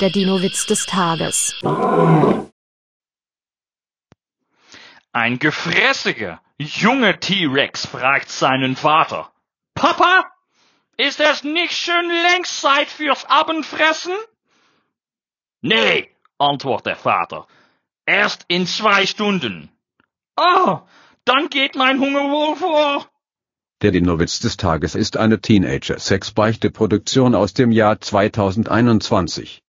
Der Dino-Witz des Tages. Ein gefräßiger, junger T-Rex fragt seinen Vater. Papa, ist es nicht schon längst Zeit fürs Abendfressen? Nee, antwortet der Vater. Erst in zwei Stunden. Oh, dann geht mein Hunger wohl vor. Der Dinowitz des Tages ist eine Teenager-Sex-Beichte-Produktion aus dem Jahr 2021.